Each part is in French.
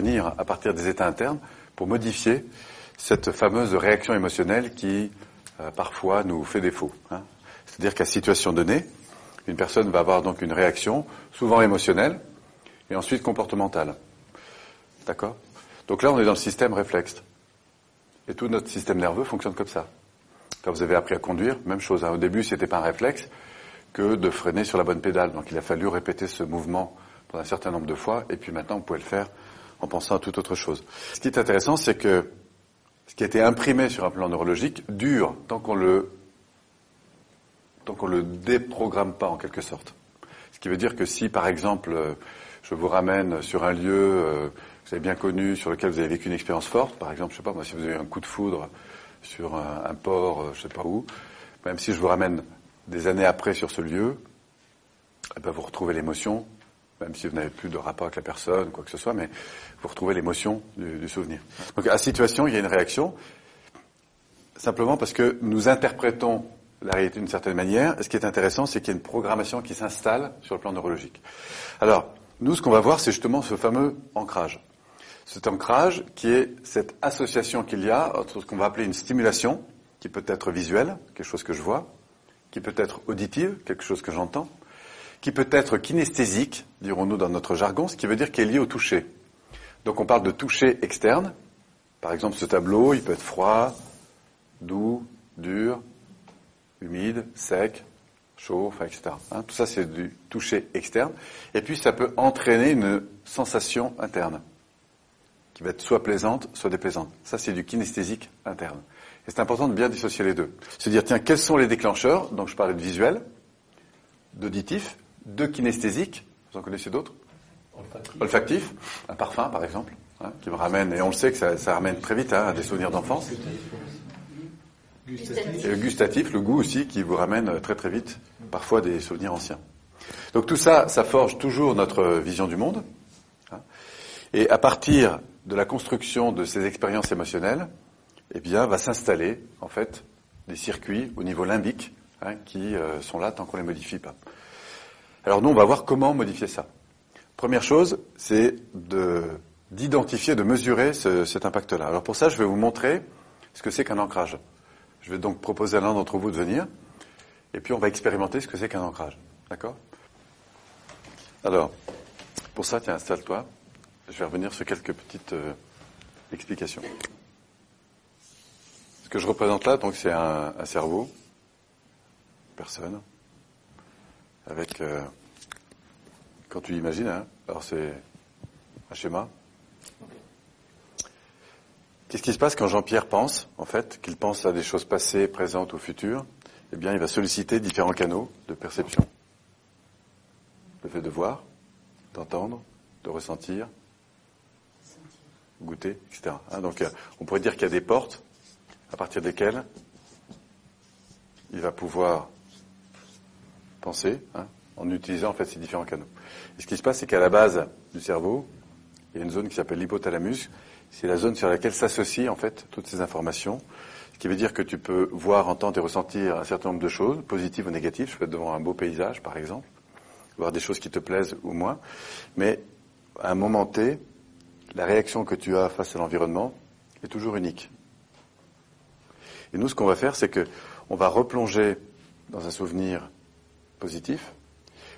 intervenir à partir des états internes pour modifier cette fameuse réaction émotionnelle qui euh, parfois nous fait défaut. Hein. C'est-à-dire qu'à situation donnée, une personne va avoir donc une réaction souvent émotionnelle et ensuite comportementale. D'accord? Donc là, on est dans le système réflexe. Et tout notre système nerveux fonctionne comme ça. Quand vous avez appris à conduire, même chose. Hein. Au début, c'était pas un réflexe que de freiner sur la bonne pédale. Donc il a fallu répéter ce mouvement pendant un certain nombre de fois, et puis maintenant, vous pouvez le faire en pensant à toute autre chose. Ce qui est intéressant, c'est que ce qui a été imprimé sur un plan neurologique dure tant qu'on le tant qu'on le déprogramme pas en quelque sorte. Ce qui veut dire que si, par exemple, je vous ramène sur un lieu euh, que vous avez bien connu, sur lequel vous avez vécu une expérience forte, par exemple, je sais pas moi, si vous avez eu un coup de foudre sur un, port, euh, je sais pas où, même si je vous ramène des années après sur ce lieu, eh ben vous retrouvez l'émotion, même si vous n'avez plus de rapport avec la personne, quoi que ce soit, mais vous retrouvez l'émotion du, du, souvenir. Donc à situation, il y a une réaction, simplement parce que nous interprétons la réalité d'une certaine manière. Et ce qui est intéressant, c'est qu'il y a une programmation qui s'installe sur le plan neurologique. Alors, nous, ce qu'on va voir, c'est justement ce fameux ancrage. Cet ancrage qui est cette association qu'il y a entre ce qu'on va appeler une stimulation, qui peut être visuelle, quelque chose que je vois, qui peut être auditive, quelque chose que j'entends, qui peut être kinesthésique, dirons-nous dans notre jargon, ce qui veut dire qu'elle est lié au toucher. Donc on parle de toucher externe. Par exemple, ce tableau, il peut être froid, doux, dur, humide, sec, chaud, etc. Hein, tout ça, c'est du toucher externe. Et puis, ça peut entraîner une sensation interne, qui va être soit plaisante, soit déplaisante. Ça, c'est du kinesthésique interne. Et c'est important de bien dissocier les deux. Se dire, tiens, quels sont les déclencheurs? Donc, je parlais de visuel, d'auditif, de kinesthésique. Vous en connaissez d'autres Olfactif. Olfactif. Un parfum, par exemple, hein, qui me ramène, et on le sait que ça, ça ramène très vite hein, à des souvenirs d'enfance. Et le gustatif, le goût aussi, qui vous ramène très très vite, parfois des souvenirs anciens. Donc tout ça, ça forge toujours notre vision du monde. Hein. Et à partir de la construction de ces expériences émotionnelles, eh bien, va s'installer en fait des circuits au niveau limbique hein, qui euh, sont là tant qu'on les modifie pas. Alors nous, on va voir comment modifier ça. Première chose, c'est de d'identifier, de mesurer ce, cet impact-là. Alors pour ça, je vais vous montrer ce que c'est qu'un ancrage. Je vais donc proposer à l'un d'entre vous de venir, et puis on va expérimenter ce que c'est qu'un ancrage. D'accord? Alors, pour ça, tiens, installe-toi. Je vais revenir sur quelques petites euh, explications. Ce que je représente là, donc, c'est un, cerveau, personne, avec, euh, quand tu imagines, hein, alors c'est un schéma, Qu'est-ce qui se passe quand Jean-Pierre pense, en fait, qu'il pense à des choses passées, présentes ou futures? Eh bien, il va solliciter différents canaux de perception. Le fait de voir, d'entendre, de ressentir, goûter, etc. Hein, donc, euh, on pourrait dire qu'il y a des portes à partir desquelles il va pouvoir penser, hein, en utilisant en fait ces différents canaux. Et ce qui se passe, c'est qu'à la base du cerveau, il y a une zone qui s'appelle l'hypothalamus, c'est la zone sur laquelle s'associent en fait toutes ces informations. Ce qui veut dire que tu peux voir, entendre et ressentir un certain nombre de choses, positives ou négatives. Je peux être devant un beau paysage, par exemple, voir des choses qui te plaisent ou moins. Mais à un moment T, la réaction que tu as face à l'environnement est toujours unique. Et nous, ce qu'on va faire, c'est que on va replonger dans un souvenir positif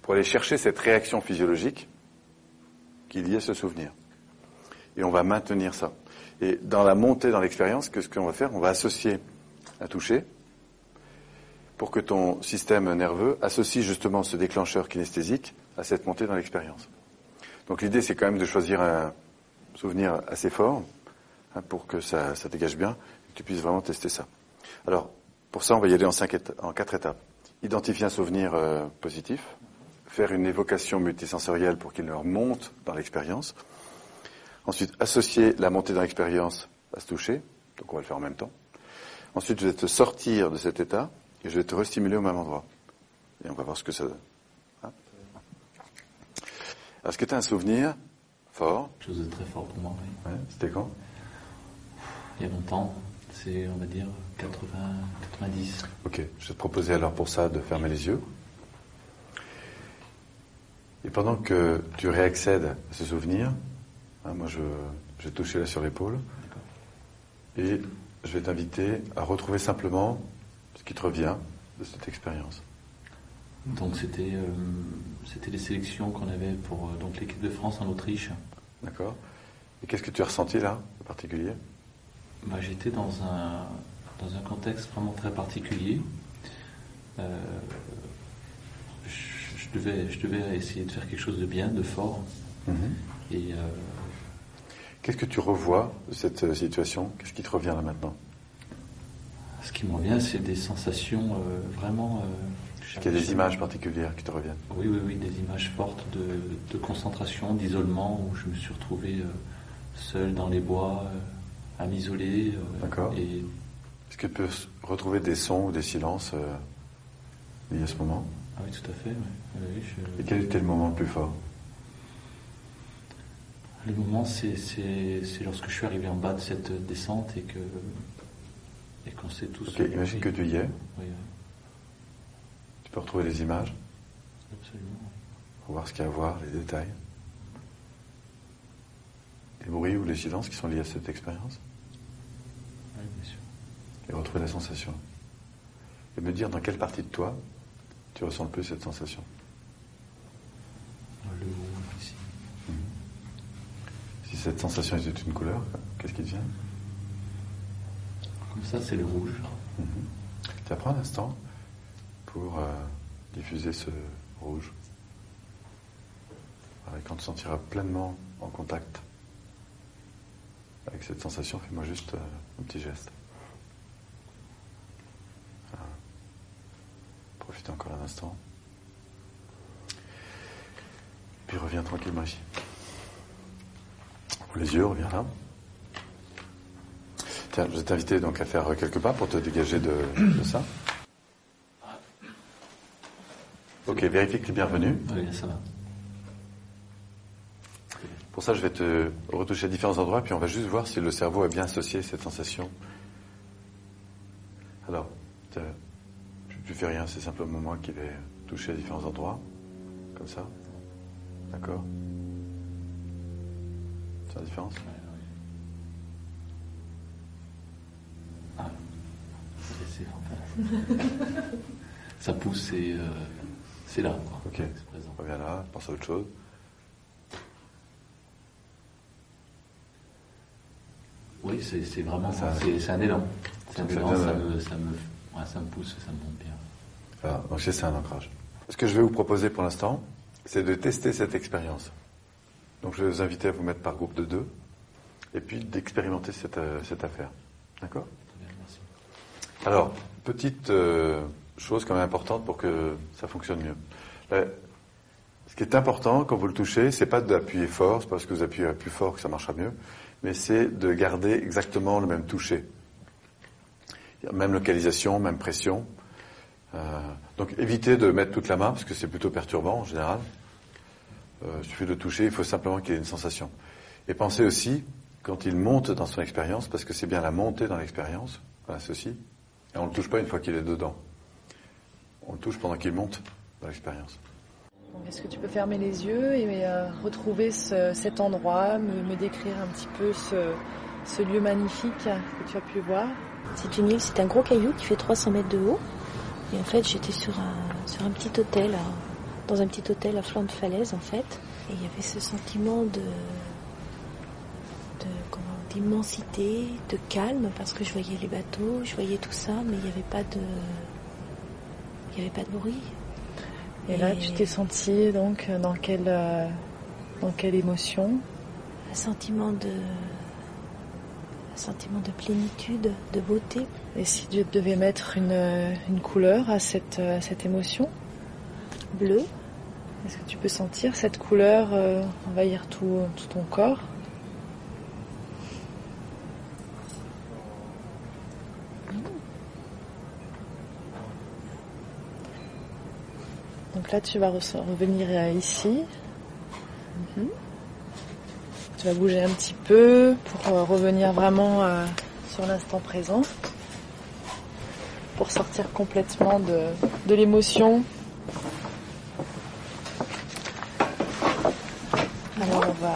pour aller chercher cette réaction physiologique qui est liée à ce souvenir et on va maintenir ça. Et dans la montée dans l'expérience, ce qu'on va faire? On va associer un toucher pour que ton système nerveux associe justement ce déclencheur kinesthésique à cette montée dans l'expérience. Donc l'idée, c'est quand même de choisir un souvenir assez fort hein, pour que ça, ça, dégage bien et que tu puisses vraiment tester ça. Alors, pour ça, on va y aller en, cinq en quatre étapes. Identifier un souvenir euh, positif, faire une évocation multisensorielle pour qu'il leur monte dans l'expérience, Ensuite, associer la montée dans l'expérience à se toucher. Donc on va le faire en même temps. Ensuite, je vais te sortir de cet état et je vais te restimuler au même endroit. Et on va voir ce que ça donne. Hein Est-ce que tu as un souvenir fort? Chose de très fort pour moi, oui. Ouais, C'était quand? Il y a longtemps. C'est, on va dire, 80, 90. Ok. Je vais te proposer alors pour ça de fermer les yeux. Et pendant que tu réaccèdes à ce souvenir, Hein, moi, je, je vais toucher là sur l'épaule. Et je vais t'inviter à retrouver simplement ce qui te revient de cette expérience. Donc c'était euh, c'était les sélections qu'on avait pour euh, donc l'équipe de France en Autriche. D'accord. Et qu'est-ce que tu as ressenti là, en particulier? Bah, J'étais dans un, dans un contexte vraiment très particulier. Euh, je, je devais, je devais essayer de faire quelque chose de bien, de fort. Et euh, Qu'est-ce que tu revois de cette euh, situation? Qu'est-ce qui te revient là maintenant? Ce qui me revient, c'est des sensations euh, vraiment. Est-ce qu'il y a des images particulières qui te reviennent? Oui, oui, oui, des images fortes de, de concentration, d'isolement, où je me suis retrouvé seul dans les bois, à m'isoler. euh, D'accord. Et Est-ce que tu peux s- retrouver des sons ou des silences euh, liés à ce moment? Ah oui, tout à fait. oui. Oui, je- Et quel était le moment le plus fort? Le moment, c'est, c'est, c'est lorsque je suis arrivé en bas de cette descente et que et qu'on s'est tous. Ok, imagine que tu y es. Oui, oui, Tu peux retrouver les images? Absolument. pour voir ce qu'il y a à voir, les détails. Les bruits ou les silences qui sont liés à cette expérience. Oui, bien sûr. Et retrouver la sensation. Et me dire dans quelle partie de toi tu ressens le plus cette sensation. Le haut, ici. Si cette sensation était une couleur, qu'est-ce qui te vient? Comme ça, c'est le rouge. Tu apprends un instant pour euh, diffuser ce rouge. Et quand tu te sentiras pleinement en contact avec cette sensation, fais-moi juste euh, un petit geste. Voilà. Profite encore un instant. Puis reviens tranquillement ici. Ouvre Les yeux, reviens là. Tiens, je vais t'inviter donc à faire quelques pas pour te dégager de, de ça. Ok, vérifie que tu es bienvenu. Oui, ça va. Pour ça, je vais te retoucher à différents endroits, puis on va juste voir si le cerveau a bien associé cette sensation. Alors, tu ne fais rien, c'est simplement moi qui vais toucher à différents endroits, comme ça. D'accord? C'est la différence? Ah, ça pousse, c'est, euh, c'est là. quoi. Ok. Reviens là, pense à autre chose. Oui, c'est, vraiment Ça- c'est, un élan. Ça me, pousse, ça me monte bien. Voilà, donc c'est ça un ancrage. Ce que je vais vous proposer pour l'instant, c'est de tester cette expérience. Donc je vais vous inviter à vous mettre par groupe de deux, et puis d'expérimenter cette, euh, cette affaire. D'accord? Alors, petite euh, chose quand même importante pour que ça fonctionne mieux. Ce qui est important quand vous le touchez, c'est pas d'appuyer fort, c'est parce que vous appuyez plus fort que ça marchera mieux, mais c'est de garder exactement le même toucher. Même localisation, même pression. Euh, donc évitez de mettre toute la main parce que c'est plutôt perturbant en général. Euh, il suffit de toucher, il faut simplement qu'il y ait une sensation. Et pensez aussi, quand il monte dans son expérience, parce que c'est bien la montée dans l'expérience, ceci, et on ne le touche pas une fois qu'il est dedans. On le touche pendant qu'il monte dans l'expérience. Est-ce que tu peux fermer les yeux et euh, retrouver ce- cet endroit, me, décrire un petit peu ce, lieu magnifique que tu as pu voir? C'est une île, c'est un gros caillou qui fait 300 mètres de haut. Et en fait, j'étais sur un, petit hôtel, dans un petit hôtel à flanc de falaise, en fait. Et il y avait ce sentiment d'immensité, de calme, parce que je voyais les bateaux, je voyais tout ça, mais il n'y avait pas de, il y avait pas de bruit. Et là, tu t'es senti donc dans quelle, euh, dans quelle émotion? Un sentiment de, un sentiment de plénitude, de beauté. Et si tu devais mettre une, euh, une couleur à cette, euh, à cette émotion, Bleu, est-ce que tu peux sentir cette couleur euh, envahir tout, tout ton corps? Là, tu vas re- revenir euh, ici. Mhm. Tu vas bouger un petit peu pour euh, revenir vraiment euh, sur l'instant présent. Pour sortir complètement de, de l'émotion. Alors on va,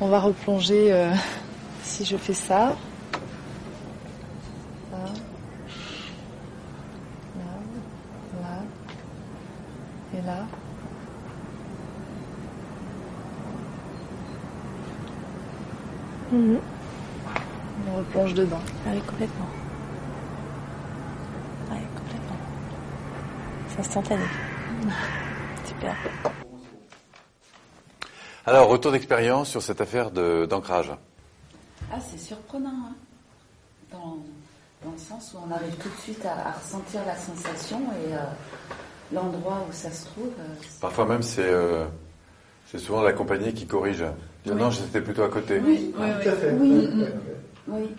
On va replonger si je fais ça. Là. Là. Là. Là. Mhm. On replonge dedans. Ah oui, complètement. Oui, complètement. C'est instantané. Super. Alors, retour d'expérience sur cette affaire d'ancrage. Ah, c'est surprenant, hein dans, dans le sens où on arrive tout de suite à, à ressentir la sensation et euh, l'endroit où ça se trouve. euh, Parfois même, c'est euh, c'est souvent la compagnie qui corrige. Non, j'étais plutôt à côté. Oui, Oui, Tout à fait. Oui. Oui.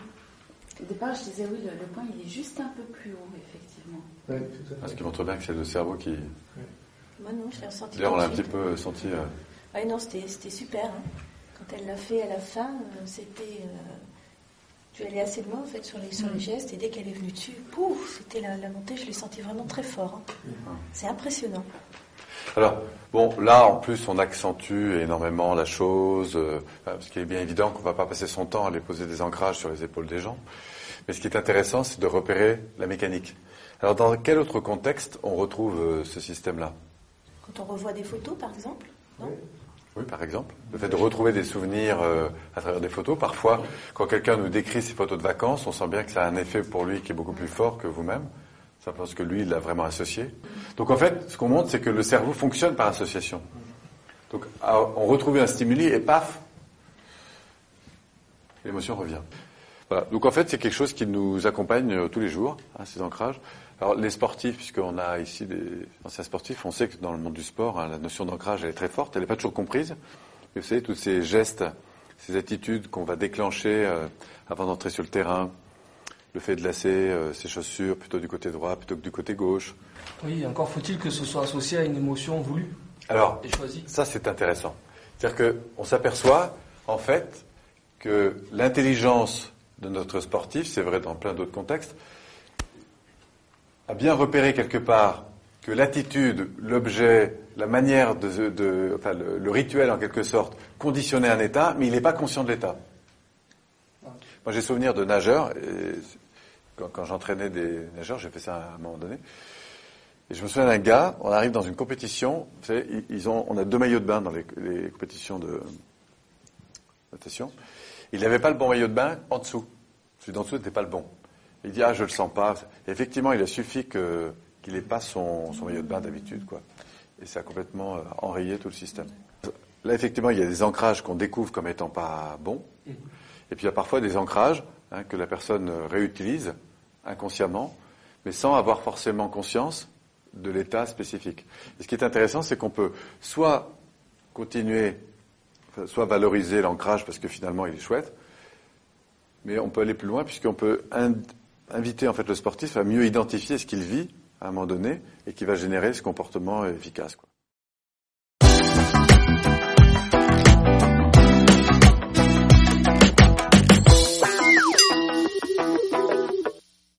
Au départ, je disais oui, le, le point il est juste un peu plus haut, effectivement. Ouais, tout à fait. Ce qui montre bien que c'est le cerveau qui. Moi non, je l'ai ressenti. D'ailleurs, on l'a un petit peu senti. euh, Ouais, non, c'était c'était super. hein. Quand elle l'a fait à la fin, euh, c'était. euh, tu allais assez loin en fait sur les, sur les gestes et dès qu'elle est venue dessus, pouf, c'était la, la montée, je l'ai senti vraiment très fort. hein. C'est impressionnant. Alors, bon, là, en plus, on accentue énormément la chose, euh, parce qu'il est bien évident qu'on ne va pas passer son temps à aller poser des ancrages sur les épaules des gens. Mais ce qui est intéressant, c'est de repérer la mécanique. Alors, dans quel autre contexte on retrouve euh, ce système-là? Quand on revoit des photos, par exemple, non? Oui, par exemple. Le fait de retrouver des souvenirs euh, à travers des photos. Parfois, quand quelqu'un nous décrit ses photos de vacances, on sent bien que ça a un effet pour lui qui est beaucoup plus fort que vous-même. Simplement parce que lui, il l'a vraiment associé. Donc en fait, ce qu'on montre, c'est que le cerveau fonctionne par association. Donc à- on retrouve un stimuli et paf, l'émotion revient. Voilà. Donc en fait, c'est quelque chose qui nous accompagne euh, tous les jours, hein, ces ancrages. Alors les sportifs, puisqu'on a ici des anciens sportifs, on sait que dans le monde du sport, hein, la notion d'ancrage, elle est très forte, elle n'est pas toujours comprise. Vous savez, tous ces gestes, ces attitudes qu'on va déclencher euh, avant d'entrer sur le terrain, le fait de lasser euh, ses chaussures plutôt du côté droit plutôt que du côté gauche. Oui, encore faut-il que ce soit associé à une émotion voulue Alors, et choisie. Ça, c'est intéressant. C'est-à-dire qu'on s'aperçoit, en fait, que l'intelligence de notre sportif, c'est vrai dans plein d'autres contextes, a bien repéré quelque part que l'attitude, l'objet, la manière de, enfin, le, rituel en quelque sorte, conditionnait un état, mais il n'est pas conscient de l'état. Moi, j'ai souvenir de nageurs, quand, j'entraînais des nageurs, j'ai fait ça à un moment donné, et je me souviens d'un gars, on arrive dans une compétition, vous savez, ils- ils ont, on a deux maillots de bain dans les, les compétitions de natation. Il n'avait pas le bon maillot de bain en dessous. Celui d'en dessous n'était pas le bon. Il dit, ah, je le sens pas. Effectivement, il a suffi qu'il n'ait pas son, maillot de bain d'habitude, quoi. Et ça a complètement euh, enrayé tout le système. Là, effectivement, il y a des ancrages qu'on découvre comme étant pas bons. Et puis, il y a parfois des ancrages hein, que la personne réutilise inconsciemment, mais sans avoir forcément conscience de l'état spécifique. Et ce qui est intéressant, c'est qu'on peut soit continuer, soit valoriser l'ancrage parce que finalement il est chouette, mais on peut aller plus loin puisqu'on peut in- inviter en fait le sportif à mieux identifier ce qu'il vit à un moment donné et qui va générer ce comportement efficace.